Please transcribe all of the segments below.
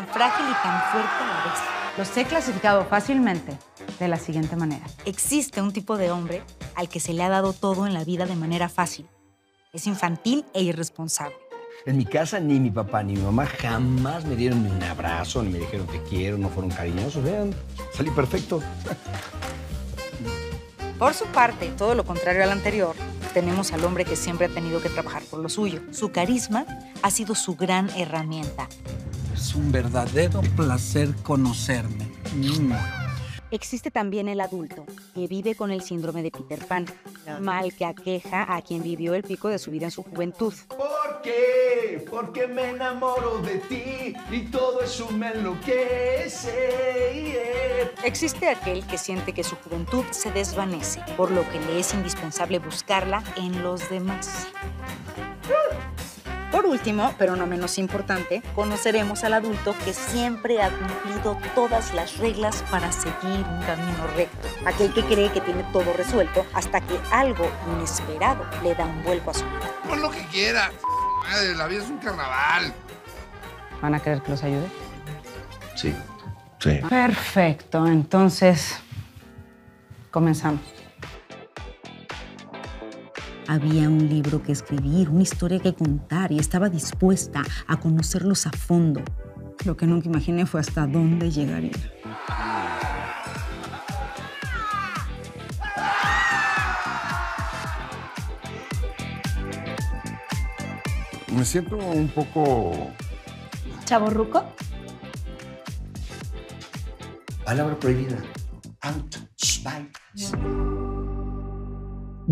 tan frágil y tan fuerte a la vez. Los he clasificado fácilmente de la siguiente manera. Existe un tipo de hombre al que se le ha dado todo en la vida de manera fácil. Es infantil e irresponsable. En mi casa ni mi papá ni mi mamá jamás me dieron ni un abrazo, ni me dijeron te quiero, no fueron cariñosos. Vean, salí perfecto. Por su parte, todo lo contrario al anterior, tenemos al hombre que siempre ha tenido que trabajar por lo suyo. Su carisma ha sido su gran herramienta. Es un verdadero placer conocerme. Mm. Existe también el adulto, que vive con el síndrome de Peter Pan, mal que aqueja a quien vivió el pico de su vida en su juventud. ¿Por qué? Porque me enamoro de ti y todo eso me enloquece. Existe aquel que siente que su juventud se desvanece, por lo que le es indispensable buscarla en los demás. Por último, pero no menos importante, conoceremos al adulto que siempre ha cumplido todas las reglas para seguir un camino recto. Aquel que cree que tiene todo resuelto hasta que algo inesperado le da un vuelco a su vida. Pon lo que quieras. Madre, la vida es un carnaval. ¿Van a querer que los ayude? Sí, sí. Perfecto, entonces comenzamos. Había un libro que escribir, una historia que contar y estaba dispuesta a conocerlos a fondo. Lo que nunca imaginé fue hasta dónde llegaría. Me siento un poco... ¿Chaborruco? Palabra prohibida. Out. Bye.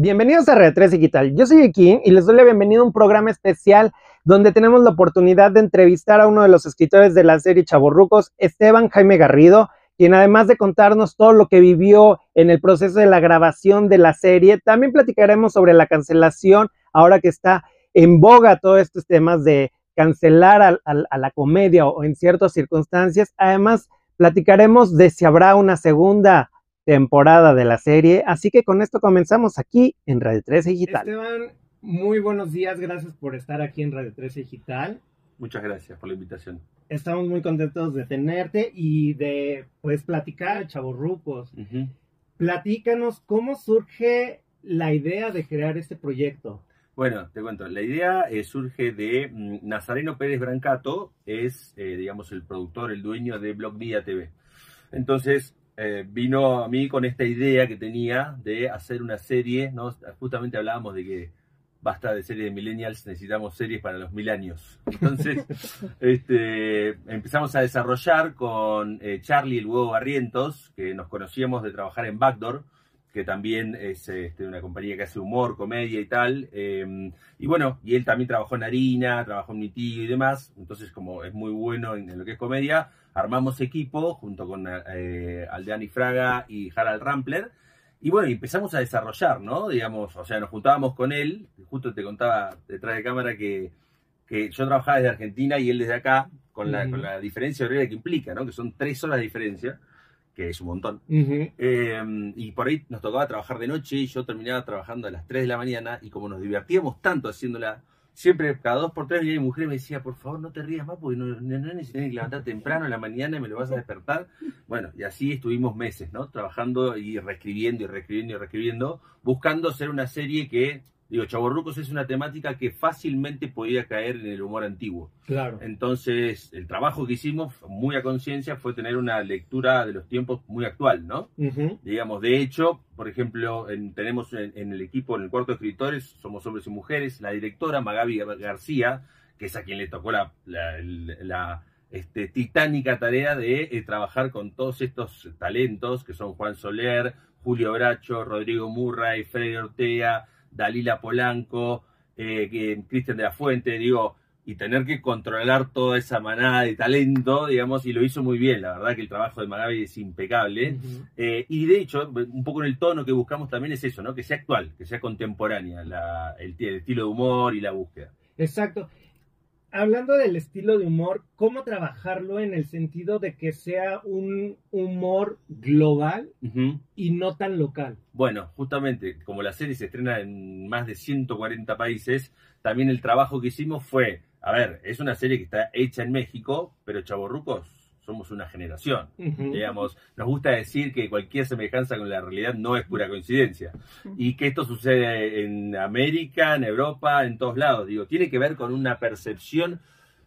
Bienvenidos a Red 3 Digital. Yo soy Ekin y les doy la bienvenida a un programa especial donde tenemos la oportunidad de entrevistar a uno de los escritores de la serie Chaborrucos, Esteban Jaime Garrido, quien además de contarnos todo lo que vivió en el proceso de la grabación de la serie, también platicaremos sobre la cancelación, ahora que está en boga todos estos temas de cancelar a la comedia o en ciertas circunstancias. Además, platicaremos de si habrá una segunda temporada de la serie. Así que con esto comenzamos aquí en Radio 13 Digital. Esteban, muy buenos días. Gracias por estar aquí en Radio 13 Digital. Muchas gracias por la invitación. Estamos muy contentos de tenerte y de pues platicar, chavorrucos. Platícanos cómo surge la idea de crear este proyecto. Bueno, te cuento, la idea eh, surge de mm, Nazareno Pérez Brancato, es, eh, digamos, el productor, el dueño de Blog Día TV. Entonces, eh, vino a mí con esta idea que tenía de hacer una serie, ¿no? Justamente hablábamos de que basta de series de millennials, necesitamos series para los mil años. Entonces, este, empezamos a desarrollar con eh, Charlie el huevo Barrientos, que nos conocíamos de trabajar en Backdoor, que también es este, una compañía que hace humor, comedia y tal. eh, y bueno, y él también trabajó en Harina, trabajó en Mi Tío y demás. Entonces, como es muy bueno en, en lo que es comedia, armamos equipo junto con eh, Aldeani Fraga y Harald Rampler. Y bueno, empezamos a desarrollar, ¿no? Digamos, o sea, nos juntábamos con él. Justo te contaba detrás de cámara que, que yo trabajaba desde Argentina y él desde acá, con la, con la diferencia horaria que implica, ¿no? Que son tres horas de diferencia, que es un montón. Eh, y por ahí nos tocaba trabajar de noche y yo terminaba trabajando a las 3 de la mañana y como nos divertíamos tanto haciéndola, siempre cada dos por tres venía mi mujer y me decía, por favor no te rías más porque no, no, no necesitas levantar temprano en la mañana y me lo vas a despertar. Bueno, y así estuvimos meses, ¿no? Trabajando y reescribiendo y reescribiendo y reescribiendo, buscando hacer una serie que, digo, Chavorrucos es una temática que fácilmente podía caer en el humor antiguo. Claro. Entonces, el trabajo que hicimos, muy a conciencia, fue tener una lectura de los tiempos muy actual, ¿no? Digamos, de hecho, por ejemplo, en- tenemos en, en el equipo, en el cuarto de escritores, somos hombres y mujeres, la directora Magabi García, que es a quien le tocó la, la- la, este, titánica tarea de eh, trabajar con todos estos talentos, que son Juan Soler, Julio Bracho, Rodrigo Murray, Freddy Ortega, Dalila Polanco, eh, que- Cristian de la Fuente, digo, y tener que controlar toda esa manada de talento, digamos, y lo hizo muy bien, la verdad que el trabajo de Magabi es impecable. Eh, y de hecho, un poco en el tono que buscamos también es eso, ¿no? Que sea actual, que sea contemporánea, la- el, el estilo de humor y la búsqueda. Exacto. Hablando del estilo de humor, ¿cómo trabajarlo en el sentido de que sea un humor global y no tan local? Bueno, justamente, como la serie se estrena en más de 140 países, también el trabajo que hicimos fue a ver, es una serie que está hecha en México, pero chavorrucos somos una generación. Digamos, nos gusta decir que cualquier semejanza con la realidad no es pura coincidencia. Y que esto sucede en América, en Europa, en todos lados. Digo, tiene que ver con una percepción.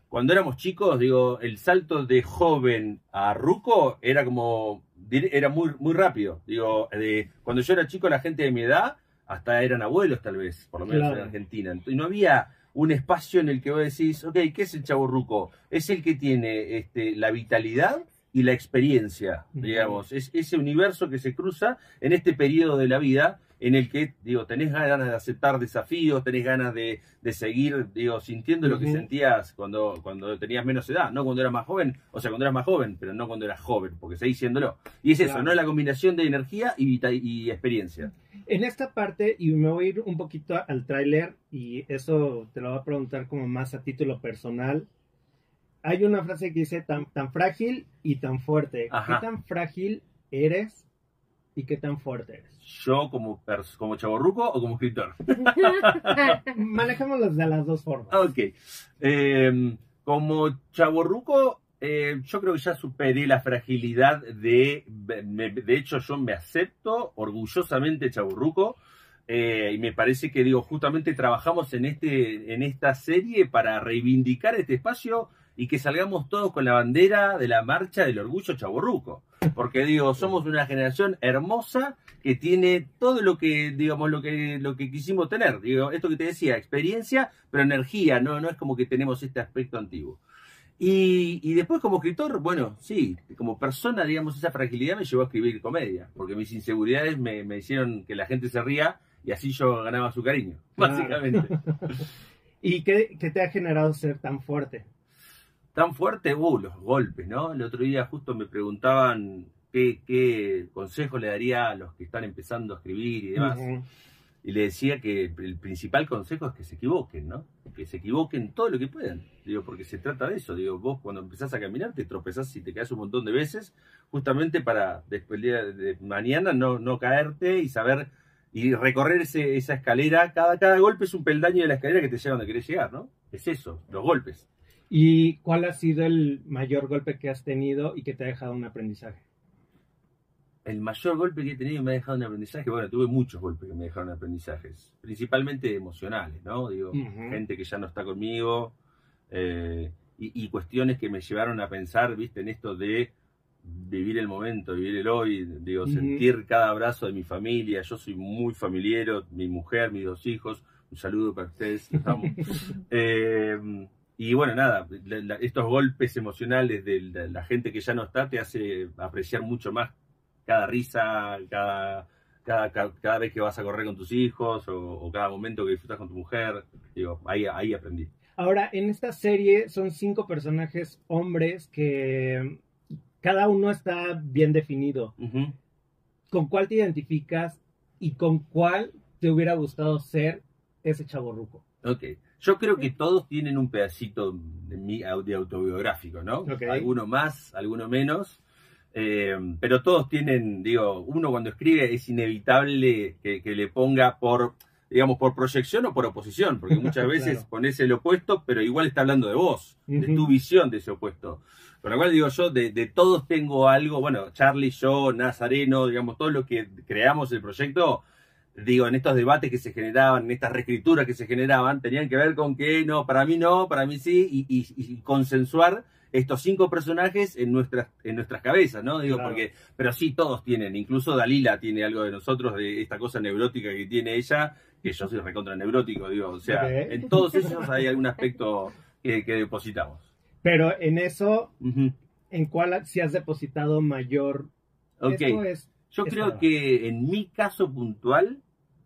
Cuando éramos chicos, digo, el salto de joven a ruco era como, era muy, muy rápido. Digo, de, cuando yo era chico, la gente de mi edad, hasta eran abuelos tal vez, por lo menos Claro. en Argentina. Y no había un espacio en el que vos decís, ok, ¿qué es el chavo ruco? Es el que tiene este, la vitalidad y la experiencia, digamos. Es ese universo que se cruza en este periodo de la vida en el que, digo, tenés ganas de aceptar desafíos, tenés ganas de, de seguir, digo, sintiendo lo que sentías cuando, cuando tenías menos edad, no cuando eras más joven, o sea, cuando eras más joven, pero no cuando eras joven, porque seguís siéndolo. Y es eso, Claro. ¿no? La combinación de energía y, y experiencia. En esta parte, y me voy a ir un poquito al tráiler, y eso te lo voy a preguntar como más a título personal. Hay una frase que dice tan, tan frágil y tan fuerte. Ajá. ¿Qué tan frágil eres y qué tan fuerte eres? Yo como, como chaborruco o como escritor. Manejémoslos de las dos formas. Ok. Eh, como chaborruco, eh, yo creo que ya superé la fragilidad de. me- de hecho, yo me acepto orgullosamente chaborruco. eh, y me parece que, digo, justamente trabajamos en, este, en esta serie para reivindicar este espacio y que salgamos todos con la bandera de la marcha del orgullo chaborruco. Porque, digo, somos una generación hermosa que tiene todo lo que, digamos, lo que, lo que quisimos tener. Digo, esto que te decía, experiencia, pero energía, no, no es como que tenemos este aspecto antiguo. Y, y después como escritor, bueno, sí, como persona, digamos, esa fragilidad me llevó a escribir comedia, porque mis inseguridades me, me hicieron que la gente se ría y así yo ganaba su cariño, básicamente. ¿Y qué, qué te ha generado ser tan fuerte? Tan fuerte, uh, los golpes, ¿no? El otro día justo me preguntaban qué, qué consejo le daría a los que están empezando a escribir y demás. Y le decía que el principal consejo es que se equivoquen, ¿no? Que se equivoquen todo lo que puedan. Digo, porque se trata de eso. Digo, vos cuando empezás a caminar te tropezás y te caes un montón de veces, justamente para después de mañana no, no caerte y saber y recorrer ese- esa escalera. Cada, cada golpe es un peldaño de la escalera que te lleva donde querés llegar, ¿no? Es eso, los golpes. ¿Y cuál ha sido el mayor golpe que has tenido y que te ha dejado un aprendizaje? El mayor golpe que he tenido y me ha dejado un aprendizaje, bueno, tuve muchos golpes que me dejaron aprendizajes, principalmente emocionales, ¿no? Digo, gente que ya no está conmigo eh, y, y cuestiones que me llevaron a pensar, viste, en esto de vivir el momento, vivir el hoy, digo, sentir cada abrazo de mi familia. Yo soy muy familiero, mi mujer, mis dos hijos. Un saludo para ustedes, amo. Eh, y bueno, nada, la- la- estos golpes emocionales de la, la gente que ya no está te hace apreciar mucho más cada risa, cada, cada, cada, cada vez que vas a correr con tus hijos o, o cada momento que disfrutas con tu mujer. Digo, ahí, ahí aprendí. Ahora, en esta serie son cinco personajes hombres que cada uno está bien definido. Ujú. ¿Con cuál te identificas y con cuál te hubiera gustado ser ese chaborruco? Ok. Yo creo que todos tienen un pedacito de, mi, de autobiográfico, ¿no? Ok. Alguno más, alguno menos. Eh, pero todos tienen, digo, uno cuando escribe es inevitable que, que le ponga por, digamos, por proyección o por oposición, porque muchas veces Claro. pones el opuesto, pero igual está hablando de vos, de tu visión de ese opuesto. Con lo cual digo yo, de, de todos tengo algo, bueno, Charlie, yo, Nazareno, digamos, todos los que creamos el proyecto, digo, en estos debates que se generaban, en estas reescrituras que se generaban, tenían que ver con que no, para mí no, para mí sí, y, y- y consensuar estos cinco personajes en nuestras, en nuestras cabezas, ¿no? Digo, Claro. porque, pero sí todos tienen, incluso Dalila tiene algo de nosotros, de esta cosa neurótica que tiene ella, que yo soy recontra neurótico, digo, o sea, en todos ellos hay algún aspecto que, que depositamos. Pero en eso. ¿en cuál si has depositado mayor? Ok. Esto es Yo Esa- creo que en mi caso puntual,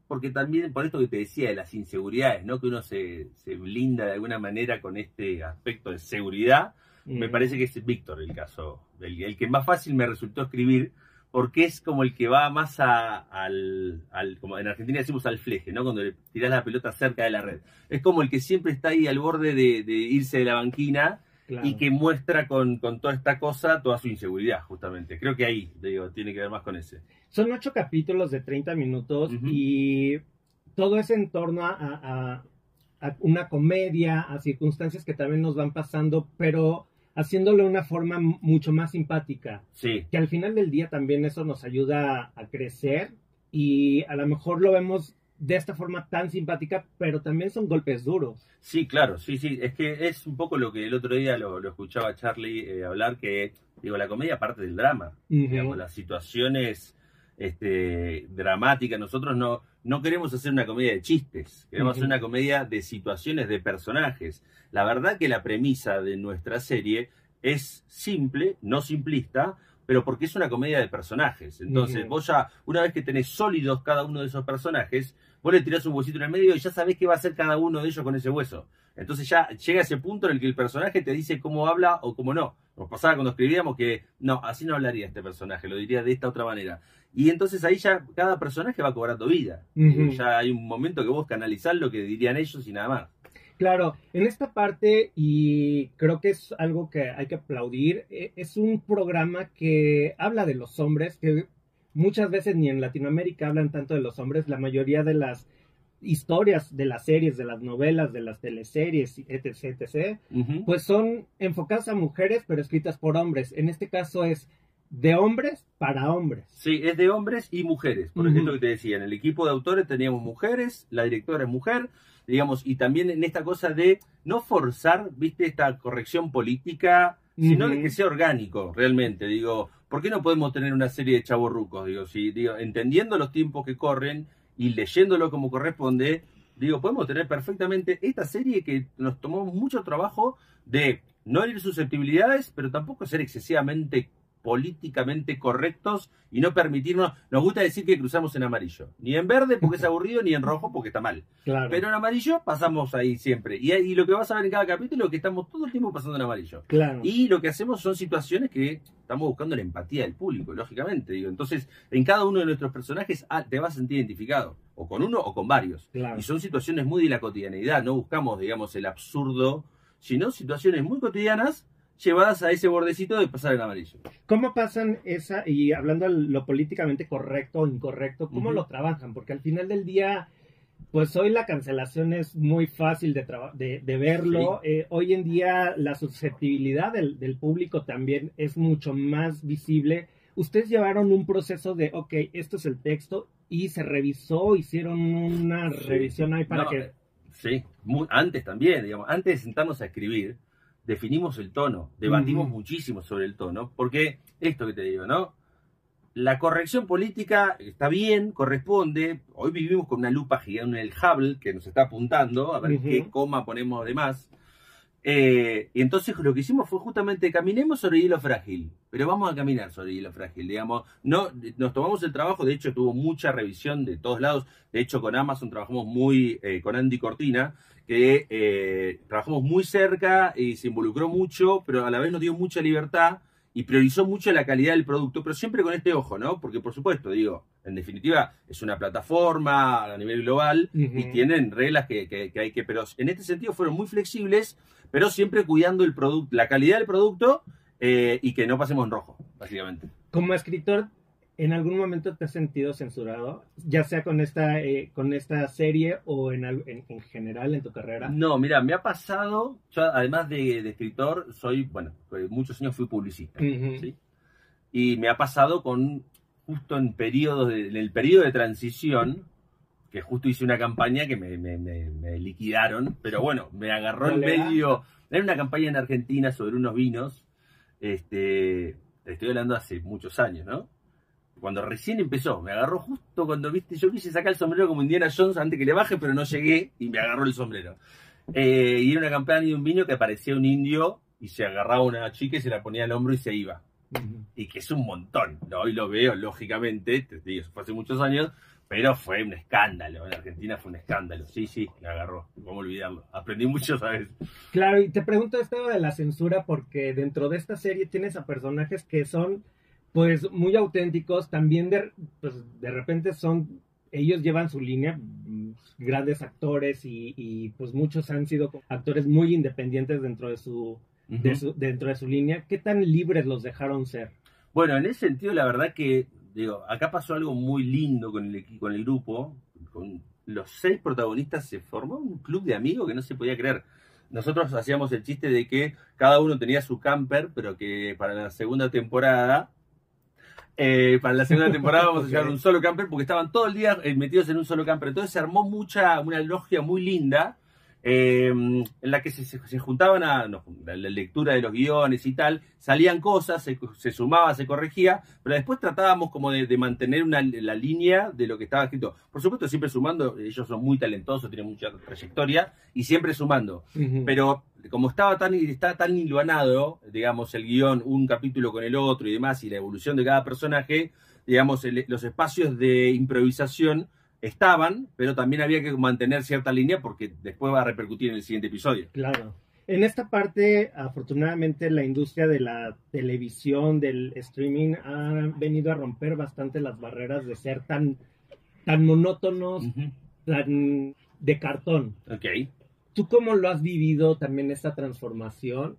porque también por esto que te decía de las inseguridades, ¿no? Que uno se, se blinda de alguna manera con este aspecto de seguridad, me parece que es Víctor el caso, el, el que más fácil me resultó escribir, porque es como el que va más a- al, al- como en Argentina decimos al fleje, ¿no? Cuando le tirás la pelota cerca de la red. Es como el que siempre está ahí al borde de, de irse de la banquina Claro. y que muestra con, con toda esta cosa toda su inseguridad, justamente. Creo que ahí, digo, tiene que ver más con ese. Son ocho capítulos de 30 minutos Ujú. y todo es en torno a, a- a una comedia, a circunstancias que también nos van pasando, pero haciéndolo de una forma mucho más simpática. Sí, Que al final del día también eso nos ayuda a crecer y a lo mejor lo vemos de esta forma tan simpática, pero también son golpes duros. sí, claro, sí, sí. Es que es un poco lo que el otro día lo, lo escuchaba a Charlie eh, hablar, que digo, la comedia parte del drama. digamos, las situaciones este, dramáticas. Nosotros no, no queremos hacer una comedia de chistes, queremos hacer una comedia de situaciones, de personajes. La verdad que la premisa de nuestra serie es simple, no simplista, pero porque es una comedia de personajes. Entonces, vos ya, una vez que tenés sólidos cada uno de esos personajes, vos le tirás un huesito en el medio y ya sabés qué va a hacer cada uno de ellos con ese hueso. Entonces ya llega ese punto en el que el personaje te dice cómo habla o cómo no. Nos pasaba cuando escribíamos que no, así no hablaría este personaje, lo diría de esta otra manera. Y entonces ahí ya cada personaje va cobrando vida. Ujú. Ya hay un momento que vos canalizás lo que dirían ellos y nada más. Claro, en esta parte, y creo que es algo que hay que aplaudir, e- es un programa que habla de los hombres, que muchas veces ni en Latinoamérica hablan tanto de los hombres, la mayoría de las historias de las series, de las novelas, de las teleseries, etc., etc., pues son enfocadas a mujeres, pero escritas por hombres. En este caso es de hombres para hombres. Sí, es de hombres y mujeres. Por ejemplo, que te decía, en el equipo de autores teníamos mujeres, la directora es mujer, digamos, y también en esta cosa de no forzar, viste, esta corrección política, sino de Ujú. que sea orgánico, realmente. Digo, ¿por qué no podemos tener una serie de chavorrucos? Digo, si, digo, entendiendo los tiempos que corren y leyéndolo como corresponde, digo, podemos tener perfectamente esta serie que nos tomó mucho trabajo de no herir susceptibilidades, pero tampoco ser excesivamente políticamente correctos y no permitirnos, nos gusta decir que cruzamos en amarillo, ni en verde porque es aburrido, ni en rojo porque está mal. Claro. Pero en amarillo pasamos ahí siempre. Y, ahí- y lo que vas a ver en cada capítulo es que estamos todo el tiempo pasando en amarillo. claro. Y lo que hacemos son situaciones que estamos buscando la empatía del público, lógicamente. Digo. Entonces, en cada uno de nuestros personajes ah, te vas a sentir identificado, o con uno o con varios. Claro. Y son situaciones muy de la cotidianidad, no buscamos, digamos, el absurdo, sino situaciones muy cotidianas llevadas a ese bordecito de pasar en amarillo. ¿Cómo pasan esa, y hablando de lo políticamente correcto o incorrecto, cómo Ujú. lo trabajan? Porque al final del día, pues hoy la cancelación es muy fácil de, de, de verlo. Eh, hoy en día la susceptibilidad del, del público también es mucho más visible. Ustedes llevaron un proceso de, ok, esto es el texto, y se revisó, hicieron una Sí. revisión ahí para No, que... eh, Sí, muy- antes también, digamos, antes de sentarnos a escribir, definimos el tono, debatimos muchísimo sobre el tono, porque esto que te digo, ¿no? La corrección política está bien, corresponde. Hoy vivimos con una lupa gigante en el Hubble que nos está apuntando a ver qué coma ponemos de más. Eh, y entonces lo que hicimos fue justamente caminemos sobre hielo frágil, pero vamos a caminar sobre hielo frágil, digamos. No, nos tomamos el trabajo, de hecho tuvo mucha revisión de todos lados. De hecho con Amazon trabajamos muy eh, con Andy Cortina, que eh, trabajamos muy cerca y se involucró mucho, pero a la vez nos dio mucha libertad y priorizó mucho la calidad del producto, pero siempre con este ojo, ¿no? Porque por supuesto, digo, en definitiva es una plataforma a nivel global y tienen reglas que, que- que hay que, pero en este sentido fueron muy flexibles, pero siempre cuidando el producto, la calidad del producto eh, y que no pasemos en rojo, básicamente. Como escritor, ¿en algún momento te has sentido censurado? Ya sea con esta, eh, con esta serie o en, en, en general en tu carrera. No, mira, me ha pasado, yo además de, de escritor, soy, bueno, pues, muchos años fui publicista. Ujú. ¿sí? Y me ha pasado con, justo en periodos, de- en el periodo de transición, que justo hice una campaña que me, me- me- me liquidaron, pero bueno, me agarró en medio, era una campaña en Argentina sobre unos vinos, este, te estoy hablando hace muchos años, ¿no? Cuando recién empezó, me agarró justo cuando, viste, yo quise sacar el sombrero como Indiana Jones antes que le baje, pero no llegué y me agarró el sombrero. Eh, y era una campaña de un vino que parecía un indio y se agarraba a una chica y se la ponía al hombro y se iba y que es un montón. ¿no? Hoy lo veo, lógicamente, te digo, fue hace muchos años, pero fue un escándalo. En Argentina fue un escándalo. Sí, sí, me agarró. ¿Cómo olvidarlo? Aprendí mucho, ¿sabes? Claro, y te pregunto esto de la censura porque dentro de esta serie tienes a personajes que son pues muy auténticos, también de, pues, de repente son, ellos llevan su línea, mm, grandes actores y, y, pues muchos han sido actores muy independientes dentro de su, de su, dentro de su línea. ¿Qué tan libres los dejaron ser? Bueno, en ese sentido, la verdad que, digo, acá pasó algo muy lindo con el, con el grupo, con los seis protagonistas se formó un club de amigos que no se podía creer. Nosotros hacíamos el chiste de que cada uno tenía su camper, pero que para la segunda temporada eh, para la segunda temporada vamos a llevar un solo camper porque estaban todo el día eh, metidos en un solo camper. Entonces se armó mucha, una logia muy linda eh, en la que se, se juntaban a no, la, lectura de los guiones y tal, salían cosas, se, se sumaba, se corregía, pero después tratábamos como de, de mantener una, la línea de lo que estaba escrito. Por supuesto, siempre sumando, ellos son muy talentosos, tienen mucha trayectoria y siempre sumando. Pero como estaba tan, está tan hilvanado, digamos, el guion, un capítulo con el otro y demás, y la evolución de cada personaje, digamos, el- los espacios de improvisación estaban, pero también había que mantener cierta línea porque después va a repercutir en el siguiente episodio. Claro. En esta parte, afortunadamente, la industria de la televisión, del streaming, ha venido a romper bastante las barreras de ser tan, tan monótonos, tan de cartón. Ok. ¿Tú cómo lo has vivido también esta transformación?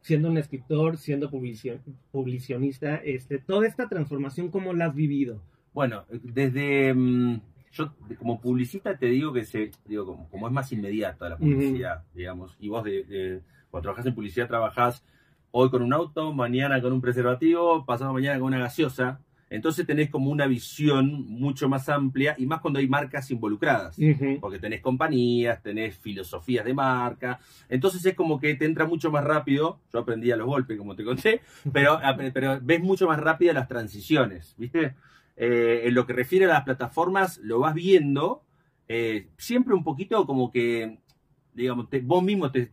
Siendo un escritor, siendo publicio- publicionista, este, toda esta transformación, ¿cómo la has vivido? Bueno, desde mm, yo como publicista te digo que se digo como, como es más inmediata la publicidad, digamos, y vos de, de- cuando trabajás en publicidad trabajás hoy con un auto, mañana con un preservativo, pasado mañana con una gaseosa, entonces tenés como una visión mucho más amplia y más cuando hay marcas involucradas, porque tenés compañías, tenés filosofías de marca, entonces es como que te entra mucho más rápido, yo aprendí a los golpes como te conté, pero, pero ves mucho más rápido las transiciones, ¿viste? Eh, en lo que refiere a las plataformas, lo vas viendo eh, siempre un poquito como que, digamos, te- vos mismo te,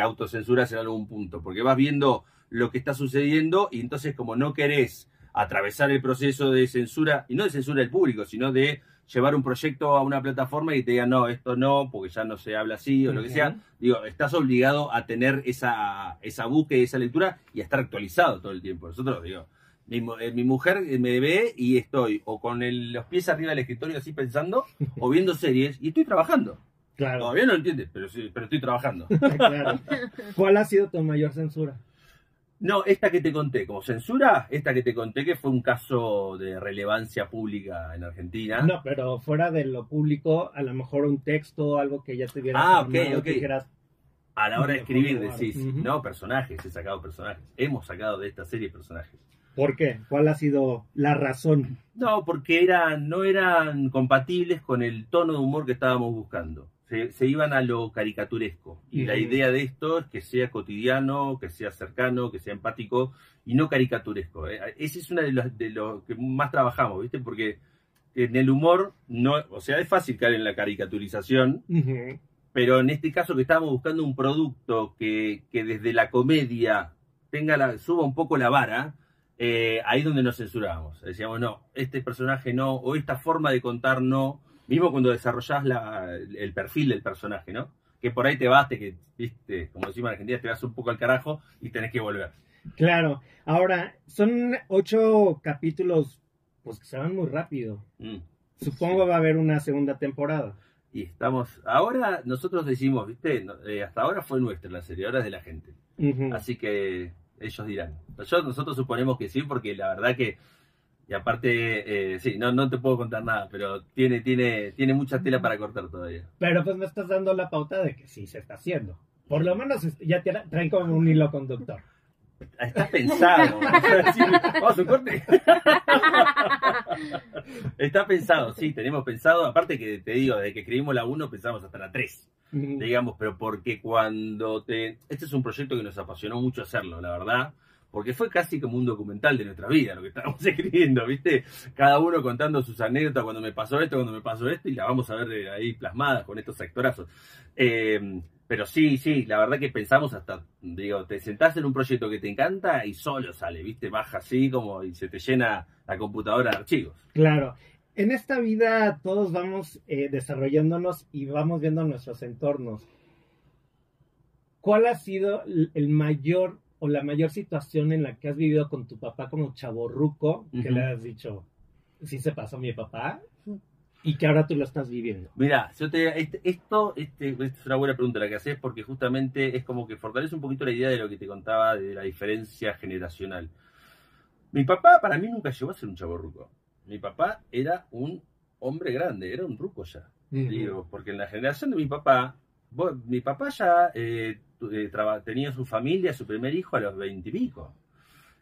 autocensuras en algún punto, porque vas viendo lo que está sucediendo y entonces como no querés atravesar el proceso de censura, y no de censura del público, sino de llevar un proyecto a una plataforma y te digan, no, esto no, porque ya no se habla así o lo que sea, digo, estás obligado a tener esa, esa búsqueda y esa lectura y a estar actualizado todo el tiempo. Nosotros, digo, mi, eh, mi mujer me ve y estoy o con el- los pies arriba del escritorio así pensando, o viendo series y estoy trabajando. Claro. Todavía no lo entiendes, pero sí, pero estoy trabajando. Claro. ¿Cuál ha sido tu mayor censura? No, esta que te conté, como censura, esta que te conté que fue un caso de relevancia pública en Argentina. No, pero fuera de lo público, a lo mejor un texto, algo que ya te hubiera Ah, ok, ok. que dijeras, A la hora de escribir decís, no, personajes, he sacado personajes. Hemos sacado de esta serie personajes. ¿Por qué? ¿Cuál ha sido la razón? No, porque eran, no eran compatibles con el tono de humor que estábamos buscando. Se, se iban a lo caricaturesco. Y la idea de esto es que sea cotidiano, que sea cercano, que sea empático y no caricaturesco. ¿eh? Ese es uno de los, de los que más trabajamos, ¿viste? Porque en el humor, no, o sea, es fácil caer en la caricaturización, pero en este caso que estábamos buscando un producto que, que desde la comedia tenga la, suba un poco la vara, eh, ahí es donde nos censurábamos. Decíamos, no, este personaje no, o esta forma de contar no, mismo cuando desarrollás la, el perfil del personaje, ¿no? Que por ahí te vas, te, que, viste, como decimos en Argentina, te vas un poco al carajo y tenés que volver. Claro. Ahora, son ocho capítulos, pues que se van muy rápido. Mm. Supongo va a haber una segunda temporada. Y estamos, ahora nosotros decimos, viste, eh, hasta ahora fue nuestra la serie, ahora es de la gente. Así que ellos dirán. Yo, nosotros suponemos que sí, porque la verdad que, y aparte, eh, sí, no, no te puedo contar nada, pero tiene, tiene, tiene mucha tela para cortar todavía. Pero pues me estás dando la pauta de que sí se está haciendo. Por lo menos ya te traen como un hilo conductor. Está pensado. Sí, Vamos a un corte. Está pensado, sí, tenemos pensado. Aparte que te digo, desde que escribimos la 1 pensamos hasta la 3. Digamos, pero porque cuando te... Este es un proyecto que nos apasionó mucho hacerlo, la verdad, porque fue casi como un documental de nuestra vida lo que estábamos escribiendo, ¿viste? Cada uno contando sus anécdotas, cuando me pasó esto, cuando me pasó esto, y la vamos a ver eh, ahí plasmadas con estos actorazos. Eh, pero sí, sí, la verdad que pensamos hasta, digo, te sentás en un proyecto que te encanta y solo sale, ¿viste? Baja así como y se te llena la computadora de archivos. Claro. En esta vida todos vamos eh, desarrollándonos y vamos viendo nuestros entornos. ¿Cuál ha sido el mayor o la mayor situación en la que has vivido con tu papá como chaborruco que le has dicho, sí se pasó mi papá y que ahora tú lo estás viviendo? Mira, yo te, este- esto este, esta es una buena pregunta la que haces porque justamente es como que fortalece un poquito la idea de lo que te contaba de la diferencia generacional. Mi papá para mí nunca llegó a ser un chaborruco. Mi papá era un hombre grande, era un ruco ya. Digo, porque en la generación de mi papá, vos- mi papá ya eh, eh, traba- tenía su familia, su primer hijo a los veintipico.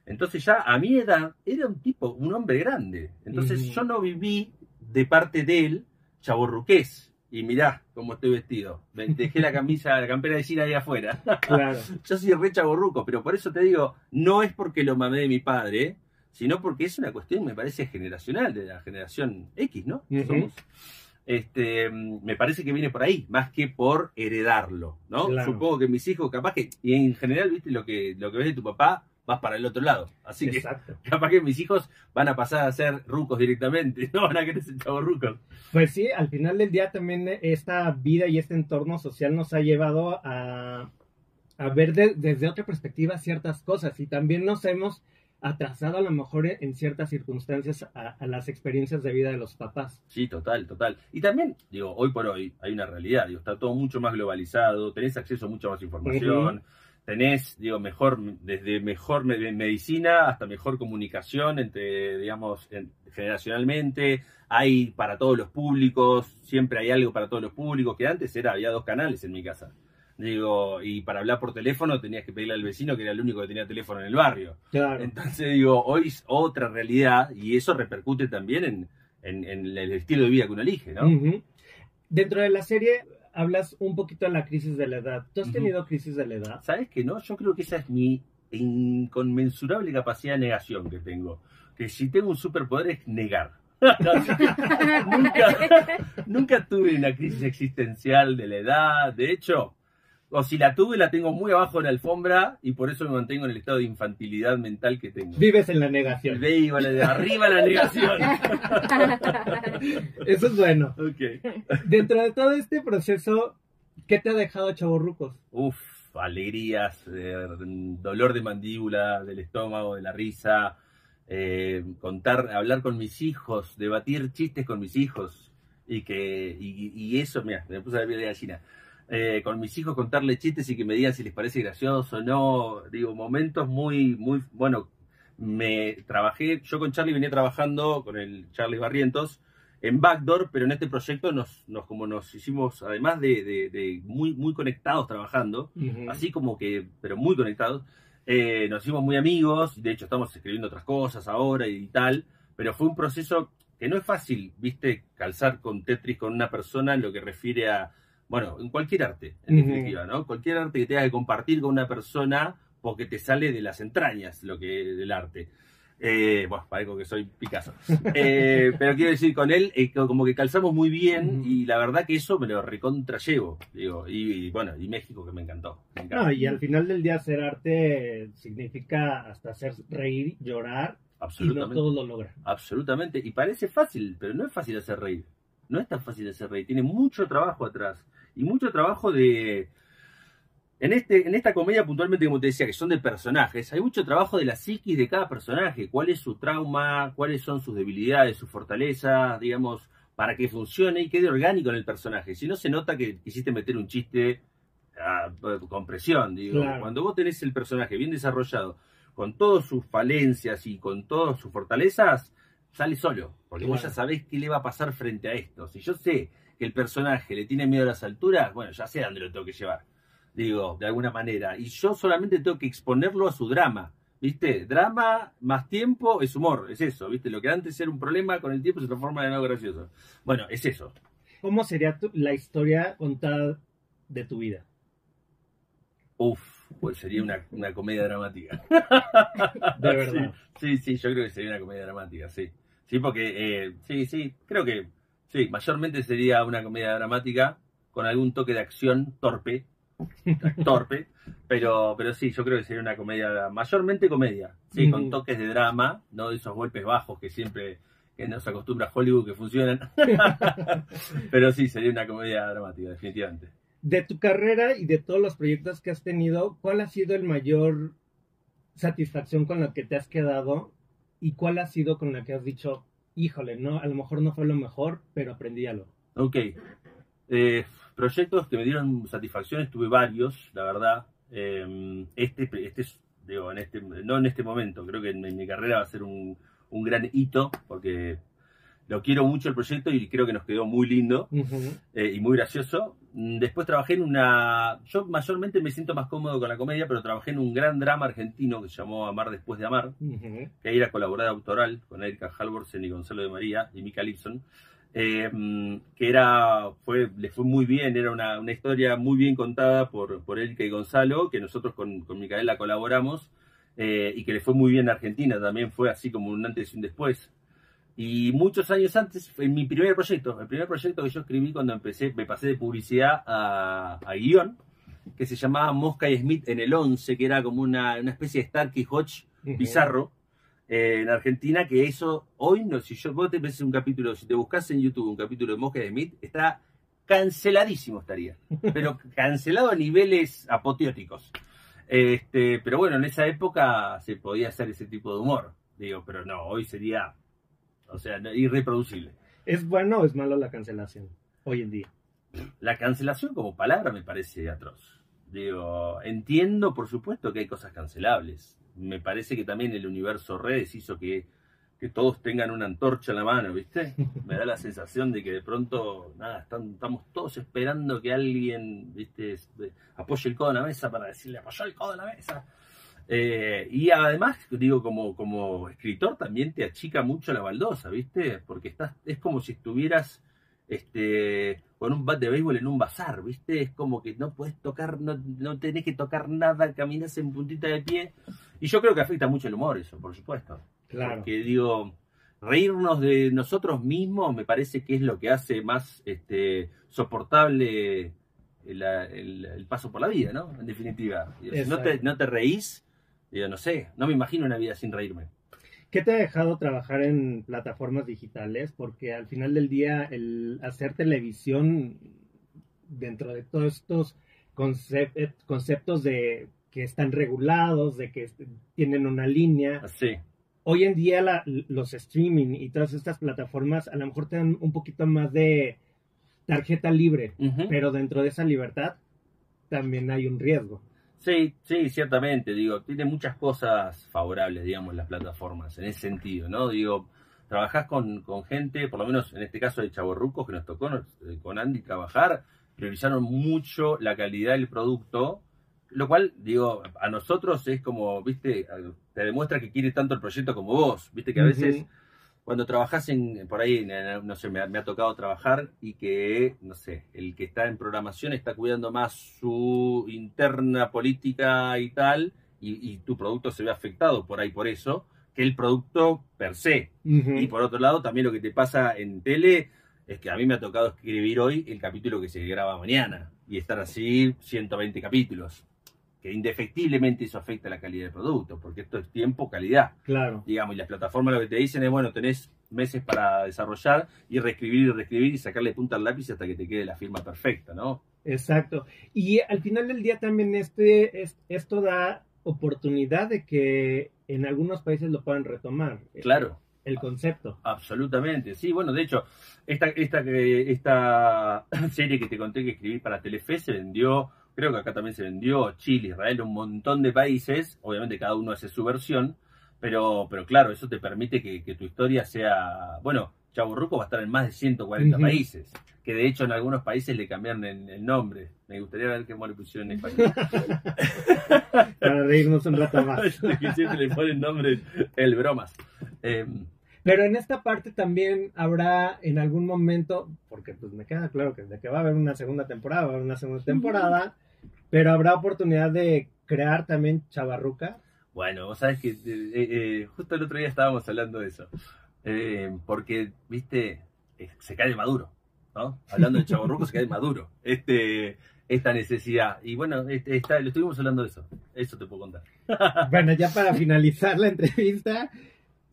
Entonces ya a mi edad era un tipo, un hombre grande. Entonces yo no viví de parte de él chaborruqués. Y mirá cómo estoy vestido. Me- Dejé la camisa, la campera de China ahí afuera. Claro. Yo soy re chaborruco, pero por eso te digo, no es porque lo mamé de mi padre, sino porque es una cuestión, me parece, generacional, de la generación X, ¿no? Ujú. Somos. Este, me parece que viene por ahí, más que por heredarlo, ¿no? Claro. Supongo que mis hijos, capaz que, y en general, viste, lo que, lo que ves de tu papá, vas para el otro lado. Así que Exacto. capaz que mis hijos van a pasar a ser rucos directamente, no van a querer ser chavorrucos. Pues sí, al final del día también esta vida y este entorno social nos ha llevado a, a ver de- desde otra perspectiva ciertas cosas y también nos hemos atrasado a lo mejor en ciertas circunstancias a, a las experiencias de vida de los papás. Sí, total, total. Y también, digo, hoy por hoy hay una realidad, digo, está todo mucho más globalizado, tenés acceso a mucha más información, tenés, digo, mejor, desde mejor me- medicina hasta mejor comunicación entre, digamos, en- generacionalmente, hay para todos los públicos, siempre hay algo para todos los públicos, que antes era, había dos canales en mi casa. Digo, y para hablar por teléfono tenías que pedirle al vecino que era el único que tenía teléfono en el barrio. Claro. Entonces digo, hoy es otra realidad y eso repercute también en, en- en el estilo de vida que uno elige, ¿no? Dentro de la serie hablas un poquito de la crisis de la edad. ¿Tú has tenido crisis de la edad? ¿Sabes que no? Yo creo que esa es mi inconmensurable capacidad de negación que tengo. Que si tengo un superpoder es negar. nunca, nunca tuve una crisis existencial de la edad. De hecho, o si la tuve, la tengo muy abajo de la alfombra y por eso me mantengo en el estado de infantilidad mental que tengo. Vives en la negación. Ahí, vale, de arriba la negación. Eso es bueno. Dentro de todo este proceso, ¿qué te ha dejado Chavorrucos? Uf, alegrías, eh, dolor de mandíbula, del estómago, de la risa, eh, contar, hablar con mis hijos, debatir chistes con mis hijos y que y, y eso, mira, me puse a la piel de gallina. Eh, con mis hijos contarle chistes y que me digan si les parece gracioso o no. Digo, momentos muy, muy, bueno, me trabajé, yo con Charlie venía trabajando con el Charlie Barrientos en Backdoor, pero en este proyecto nos, nos como nos hicimos, además de, de- de muy, muy conectados trabajando, así como que, pero muy conectados, eh, nos hicimos muy amigos, de hecho estamos escribiendo otras cosas ahora y tal, pero fue un proceso que no es fácil, viste, calzar con Tetris con una persona en lo que refiere a, bueno, en cualquier arte, en definitiva, ¿no? Cualquier arte que tengas que compartir con una persona porque te sale de las entrañas lo que del arte. Eh, bueno, parezco que soy Picasso. Eh, pero quiero decir, con él, eh, co- como que calzamos muy bien y la verdad que eso me lo recontra llevo. Digo, y, y bueno, y México que me encantó. me. No, y al final del día hacer arte significa hasta hacer reír, llorar y no Absolutamente. todo lo logra. Absolutamente. Y parece fácil, pero no es fácil hacer reír. No es tan fácil hacer reír. Tiene mucho trabajo atrás. Y mucho trabajo de. En, este, en esta comedia, puntualmente, como te decía, que son de personajes, hay mucho trabajo de la psiquis de cada personaje. ¿Cuál es su trauma? ¿Cuáles son sus debilidades, sus fortalezas? Digamos, para que funcione y quede orgánico en el personaje. Si no, se nota que quisiste meter un chiste ah, con presión. Digo, Claro. cuando vos tenés el personaje bien desarrollado, con todas sus falencias y con todas sus fortalezas, sale solo. Porque vos ya sabés qué le va a pasar frente a esto. Si yo sé que el personaje le tiene miedo a las alturas, bueno, ya sé a dónde lo tengo que llevar. Digo, de alguna manera. Y yo solamente tengo que exponerlo a su drama. ¿Viste? Drama más tiempo es humor, es eso, ¿viste? Lo que antes era un problema con el tiempo se transforma en algo gracioso. Bueno, es eso. ¿Cómo sería tu- la historia contada de tu vida? Uf, pues sería una, una comedia dramática. De verdad. Sí, sí, sí, yo creo que sería una comedia dramática, sí. Sí, porque, eh, sí, sí, creo que, sí, mayormente sería una comedia dramática con algún toque de acción torpe, torpe, pero, pero sí, yo creo que sería una comedia, mayormente comedia, sí, con Ujú. toques de drama, no de esos golpes bajos que siempre que nos acostumbra Hollywood que funcionan, pero sí, sería una comedia dramática, definitivamente. De tu carrera y de todos los proyectos que has tenido, ¿cuál ha sido el mayor satisfacción con la que te has quedado? ¿Y cuál ha sido con la que has dicho, híjole, no, a lo mejor no fue lo mejor, pero aprendí algo? Ok. Eh, proyectos que me dieron satisfacciones, tuve varios, la verdad. Eh, este, este es, digo, en este, no en este momento, creo que en, en mi carrera va a ser un, un gran hito, porque lo quiero mucho el proyecto y creo que nos quedó muy lindo eh, y muy gracioso. Mm, Después trabajé en una... Yo mayormente me siento más cómodo con la comedia, pero trabajé en un gran drama argentino que se llamó Amar después de amar, que ahí era colaborada autoral con Erika Halvorsen y Gonzalo de María y Mika Lipson. eh, mm, que era, fue, le fue muy bien, era una, una historia muy bien contada por, por Erika y Gonzalo, que nosotros con, con Micaela colaboramos, eh, y que le fue muy bien a Argentina, también fue así como un antes y un después. Y muchos años antes, en mi primer proyecto, el primer proyecto que yo escribí cuando empecé, me pasé de publicidad a, a guion, que se llamaba Mosca y Smith en el 11, que era como una, una especie de Starkey Hodge bizarro eh, en Argentina, que eso hoy, no, si yo vos te ves un capítulo, si te buscas en YouTube un capítulo de Mosca y Smith, está canceladísimo estaría, pero cancelado a niveles apoteóticos. Este, pero bueno, en esa época se podía hacer ese tipo de humor, digo, pero no, hoy sería, o sea, irreproducible. ¿Es bueno o es malo la cancelación hoy en día? La cancelación como palabra me parece atroz. Digo, entiendo por supuesto que hay cosas cancelables. Me parece que también el universo redes hizo que, que todos tengan una antorcha en la mano, ¿viste? Me da la sensación de que de pronto, nada, están- estamos todos esperando que alguien, ¿viste? apoye el codo en la mesa para decirle, apoyó el codo en la mesa. Eh, y además, digo, como, como escritor también te achica mucho la baldosa, ¿viste? Porque estás, es como si estuvieras este, con un bat de béisbol en un bazar, ¿viste? Es como que no puedes tocar, no, no tenés que tocar nada, caminas en puntita de pie. Y yo creo que afecta mucho el humor eso, por supuesto. Claro. Porque digo, reírnos de nosotros mismos me parece que es lo que hace más este, soportable el, el- el paso por la vida, ¿no? En definitiva. No te, no te reís, digo, no sé, no me imagino una vida sin reírme. ¿Qué te ha dejado trabajar en plataformas digitales? Porque al final del día, el hacer televisión dentro de todos estos eh, conceptos de que están regulados, de que tienen una línea. Así. Hoy en día la- los streaming y todas estas plataformas a lo mejor te dan un poquito más de tarjeta libre, pero dentro de esa libertad también hay un riesgo. Sí, sí, ciertamente, digo, tiene muchas cosas favorables, digamos, las plataformas, en ese sentido, ¿no? Digo, trabajás con, con gente, por lo menos en este caso de Chavorrucos, que nos tocó eh, con Andy trabajar, priorizaron mucho la calidad del producto, lo cual, digo, a nosotros es como, viste, te demuestra que quiere tanto el proyecto como vos, viste, que a veces. Cuando trabajás en, por ahí, no sé, me ha, me ha tocado trabajar y que, no sé, el que está en programación está cuidando más su interna política y tal, y, y tu producto se ve afectado por ahí por eso, que el producto per se. Y por otro lado, también lo que te pasa en tele es que a mí me ha tocado escribir hoy el capítulo que se graba mañana y estar así 120 capítulos. Que indefectiblemente eso afecta la calidad del producto, porque esto es tiempo, calidad Claro. digamos, y las plataformas lo que te dicen es, bueno, tenés meses para desarrollar y reescribir y reescribir y sacarle punta al lápiz hasta que te quede la firma perfecta, ¿no? Exacto. Y al final del día también este, es- esto da oportunidad de que en algunos países lo puedan retomar. eh, Claro, El concepto. absolutamente. Sí, bueno, de hecho, esta, esta, que- esta serie que te conté que escribí para Telefe se vendió, creo que acá también se vendió, Chile, Israel, un montón de países, obviamente cada uno hace su versión, pero, pero claro, eso te permite que, que tu historia sea, bueno, Chaburruco va a estar en más de 140 Ujú. países, que de hecho en algunos países le cambiaron el, el nombre. Me gustaría ver cómo le pusieron en español. Para reírnos un rato más. que siempre le ponen nombre el bromas. Eh, Pero en esta parte también habrá en algún momento, porque pues me queda claro que de que va a haber una segunda temporada, va a haber una segunda temporada, pero habrá oportunidad de crear también Chavarruca. Bueno, vos sabés que eh, eh, justo el otro día estábamos hablando de eso. Eh, porque, viste, eh, se cae de maduro, ¿no? Hablando de chaborruco, se cae de maduro. Este, esta necesidad. Y bueno, este, está, lo estuvimos hablando de eso. Eso te puedo contar. Bueno, ya para finalizar la entrevista,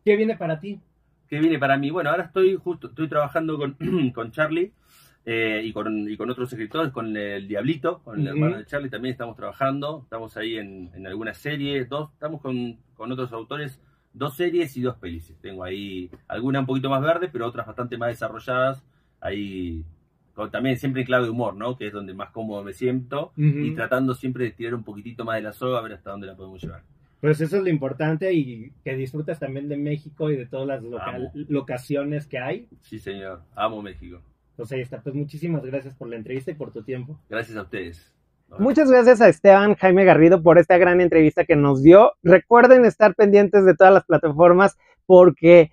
¿qué viene para ti? ¿Qué viene para mí? Bueno, ahora estoy justo, estoy trabajando con, con Charlie eh, y, con, y con otros escritores, con el Diablito, con el hermano de Charlie también estamos trabajando. Estamos ahí en, en alguna serie, dos, estamos con, con otros autores, dos series y dos pelis. Tengo ahí alguna un poquito más verde, pero otras bastante más desarrolladas. Ahí con- también siempre en clave de humor, ¿no? Que es donde más cómodo me siento. Y tratando siempre de tirar un poquitito más de la soga a ver hasta dónde la podemos llevar. Pues eso es lo importante y que disfrutas también de México y de todas las local- locaciones que hay. Sí, señor. Amo México. Pues ahí está. Pues muchísimas gracias por la entrevista y por tu tiempo. Gracias a ustedes. Muchas gracias a Esteban Jaime Garrido por esta gran entrevista que nos dio. Recuerden estar pendientes de todas las plataformas porque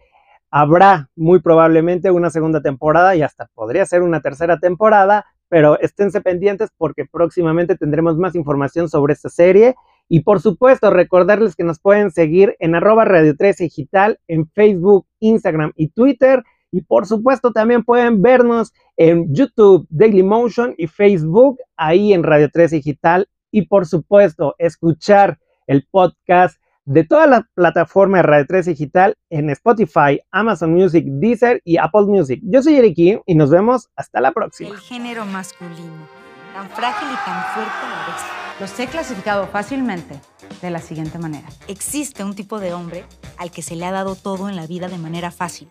habrá muy probablemente una segunda temporada y hasta podría ser una tercera temporada, pero esténse pendientes porque próximamente tendremos más información sobre esta serie. Y por supuesto, recordarles que nos pueden seguir en arroba Radio 13 Digital, en Facebook, Instagram y Twitter. Y por supuesto, también pueden vernos en YouTube, Dailymotion y Facebook, ahí en Radio 3 Digital. Y por supuesto, escuchar el podcast de toda la plataforma de Radio 3 Digital en Spotify, Amazon Music, Deezer y Apple Music. Yo soy Eric y nos vemos hasta la próxima. El género masculino, tan frágil y tan fuerte a la vez. Los he clasificado fácilmente de la siguiente manera. Existe un tipo de hombre al que se le ha dado todo en la vida de manera fácil.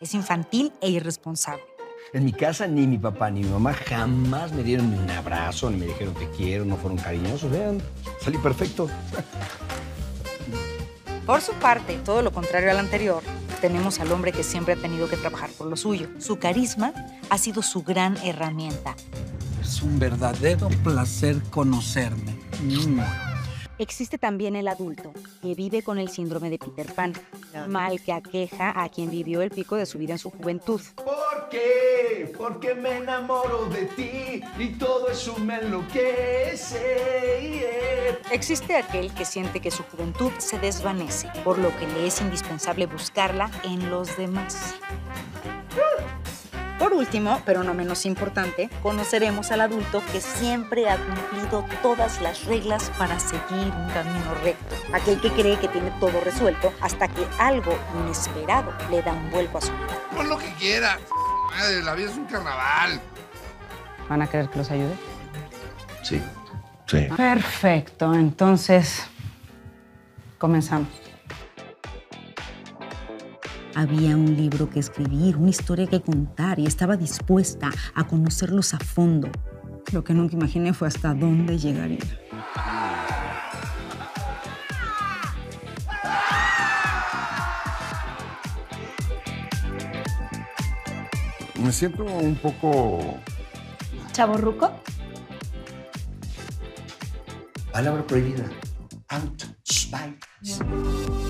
Es infantil e irresponsable. En mi casa ni mi papá ni mi mamá jamás me dieron ni un abrazo, ni me dijeron te quiero, no fueron cariñosos. Vean, salí perfecto. Por su parte, todo lo contrario al anterior, tenemos al hombre que siempre ha tenido que trabajar por lo suyo. Su carisma ha sido su gran herramienta. Es un verdadero placer conocerme. Mm. Existe también el adulto, que vive con el síndrome de Peter Pan, mal que aqueja a quien vivió el pico de su vida en su juventud. ¿Por qué? Porque me enamoro de ti y todo eso me enloquece. Existe aquel que siente que su juventud se desvanece, por lo que le es indispensable buscarla en los demás. Por último, pero no menos importante, conoceremos al adulto que siempre ha cumplido todas las reglas para seguir un camino recto. Aquel que cree que tiene todo resuelto hasta que algo inesperado le da un vuelco a su vida. Pon lo que quieras. Madre, la vida es un carnaval. ¿Van a querer que los ayude? Sí, sí. Perfecto, entonces comenzamos. Había un libro que escribir, una historia que contar y estaba dispuesta a conocerlos a fondo. Lo que nunca imaginé fue hasta dónde llegaría. Me siento un poco ¿Chaborruco? Palabra prohibida. Out. Shh, Bye.